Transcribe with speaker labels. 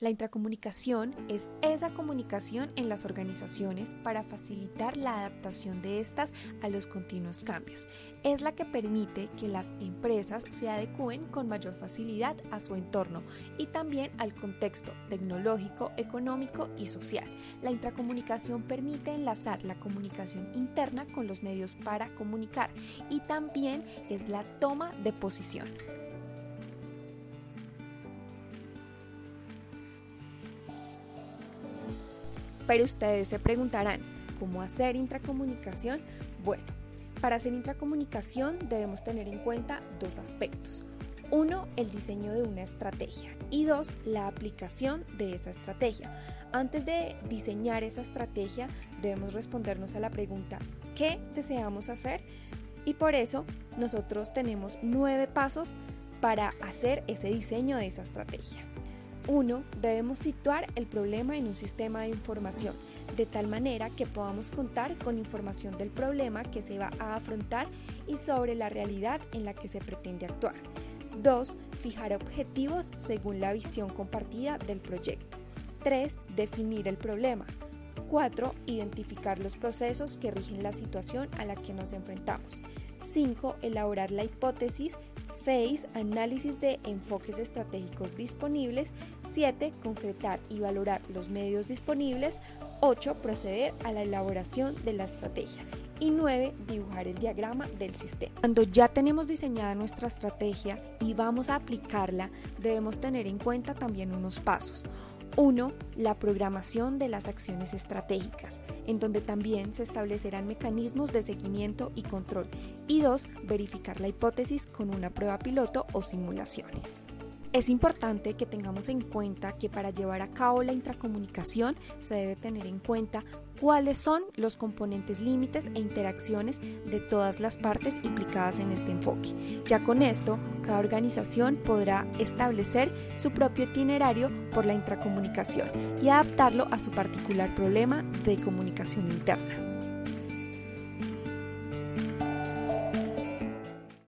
Speaker 1: La intracomunicación es esa comunicación en las organizaciones para facilitar la adaptación de estas a los continuos cambios. Es la que permite que las empresas se adecúen con mayor facilidad a su entorno y también al contexto tecnológico, económico y social. La intracomunicación permite enlazar la comunicación interna con los medios para comunicar y también es la toma de posición. Pero ustedes se preguntarán, ¿cómo hacer intracomunicación? Bueno, para hacer intracomunicación debemos tener en cuenta dos aspectos. Uno, el diseño de una estrategia y dos, la aplicación de esa estrategia. Antes de diseñar esa estrategia debemos respondernos a la pregunta ¿qué deseamos hacer? Y por eso nosotros tenemos nueve pasos para hacer ese diseño de esa estrategia. 1. Debemos situar el problema en un sistema de información, de tal manera que podamos contar con información del problema que se va a afrontar y sobre la realidad en la que se pretende actuar. 2. Fijar objetivos según la visión compartida del proyecto. 3. Definir el problema. 4. Identificar los procesos que rigen la situación a la que nos enfrentamos. 5. Elaborar la hipótesis 6. Análisis de enfoques estratégicos disponibles. 7. Concretar y valorar los medios disponibles. 8. Proceder a la elaboración de la estrategia. Y 9. Dibujar el diagrama del sistema. Cuando ya tenemos diseñada nuestra estrategia y vamos a aplicarla, debemos tener en cuenta también unos pasos. 1. La programación de las acciones estratégicas, en donde también se establecerán mecanismos de seguimiento y control. Y 2. Verificar la hipótesis con una prueba piloto o simulaciones. Es importante que tengamos en cuenta que para llevar a cabo la intracomunicación se debe tener en cuenta cuáles son los componentes límites e interacciones de todas las partes implicadas en este enfoque. Ya con esto, cada organización podrá establecer su propio itinerario por la intracomunicación y adaptarlo a su particular problema de comunicación interna.